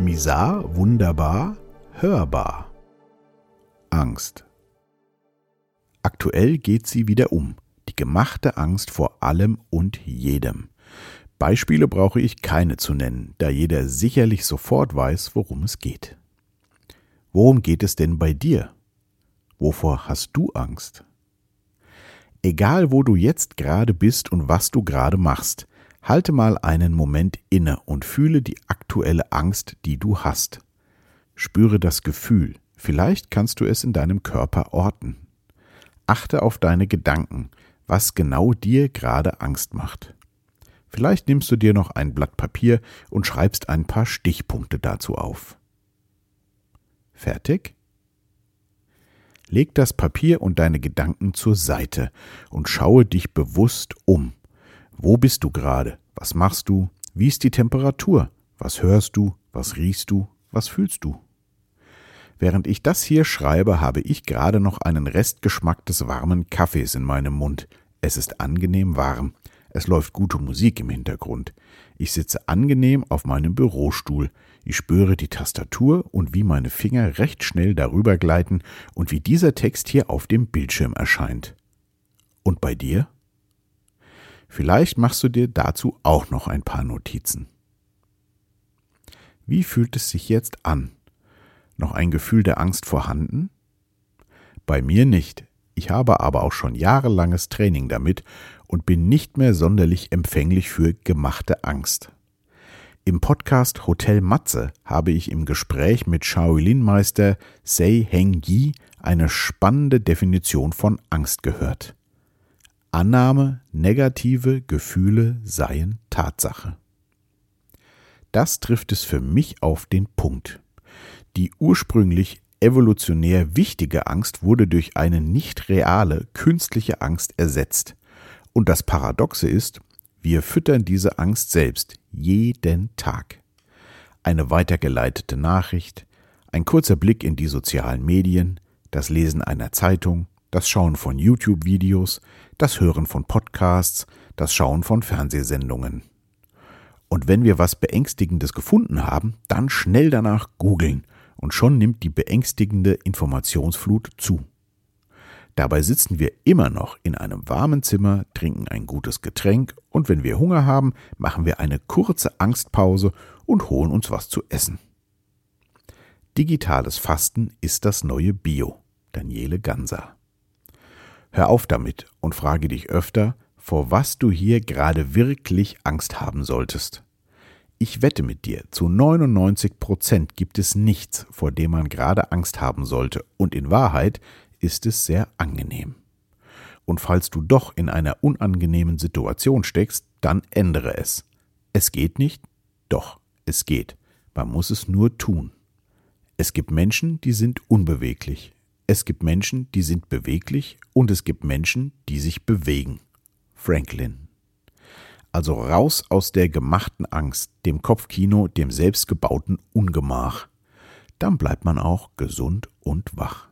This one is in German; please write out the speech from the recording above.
Misar, wunderbar, hörbar. Angst. Aktuell geht sie wieder um. Die gemachte Angst vor allem und jedem. Beispiele brauche ich keine zu nennen, da jeder sicherlich sofort weiß, worum es geht. Worum geht es denn bei dir? Wovor hast du Angst? Egal wo du jetzt gerade bist und was du gerade machst, halte mal einen Moment inne und fühle die aktuelle Angst, die du hast. Spüre das Gefühl, vielleicht kannst du es in deinem Körper orten. Achte auf deine Gedanken, was genau dir gerade Angst macht. Vielleicht nimmst du dir noch ein Blatt Papier und schreibst ein paar Stichpunkte dazu auf. Fertig? Leg das Papier und deine Gedanken zur Seite und schaue dich bewusst um. Wo bist du gerade? Was machst du? Wie ist die Temperatur? Was hörst du? Was riechst du? Was fühlst du? Während ich das hier schreibe, habe ich gerade noch einen Restgeschmack des warmen Kaffees in meinem Mund. Es ist angenehm warm. Es läuft gute Musik im Hintergrund. Ich sitze angenehm auf meinem Bürostuhl. Ich spüre die Tastatur und wie meine Finger recht schnell darüber gleiten und wie dieser Text hier auf dem Bildschirm erscheint. Und bei dir? Vielleicht machst du dir dazu auch noch ein paar Notizen. Wie fühlt es sich jetzt an? Noch ein Gefühl der Angst vorhanden? Bei mir nicht. Ich habe aber auch schon jahrelanges Training damit und bin nicht mehr sonderlich empfänglich für gemachte Angst. Im Podcast Hotel Matze habe ich im Gespräch mit Shaolin-Meister Sei Heng Yi eine spannende Definition von Angst gehört. Annahme, negative Gefühle seien Tatsache. Das trifft es für mich auf den Punkt. Die ursprünglich evolutionär wichtige Angst wurde durch eine nicht reale, künstliche Angst ersetzt. Und das Paradoxe ist, wir füttern diese Angst selbst jeden Tag. Eine weitergeleitete Nachricht, ein kurzer Blick in die sozialen Medien, das Lesen einer Zeitung, das Schauen von YouTube-Videos, das Hören von Podcasts, das Schauen von Fernsehsendungen. Und wenn wir was Beängstigendes gefunden haben, dann schnell danach googeln und schon nimmt die beängstigende Informationsflut zu. Dabei sitzen wir immer noch in einem warmen Zimmer, trinken ein gutes Getränk und wenn wir Hunger haben, machen wir eine kurze Angstpause und holen uns was zu essen. Digitales Fasten ist das neue Bio. Daniele Ganser. Hör auf damit und frage dich öfter, vor was du hier gerade wirklich Angst haben solltest. Ich wette mit dir, zu 99 Prozent gibt es nichts, vor dem man gerade Angst haben sollte, und in Wahrheit ist es sehr angenehm. Und falls du doch in einer unangenehmen Situation steckst, dann ändere es. Es geht nicht? Doch, es geht. Man muss es nur tun. Es gibt Menschen, die sind unbeweglich. Es gibt Menschen, die sind beweglich und es gibt Menschen, die sich bewegen. Franklin. Also raus aus der gemachten Angst, dem Kopfkino, dem selbstgebauten Ungemach. Dann bleibt man auch gesund und wach.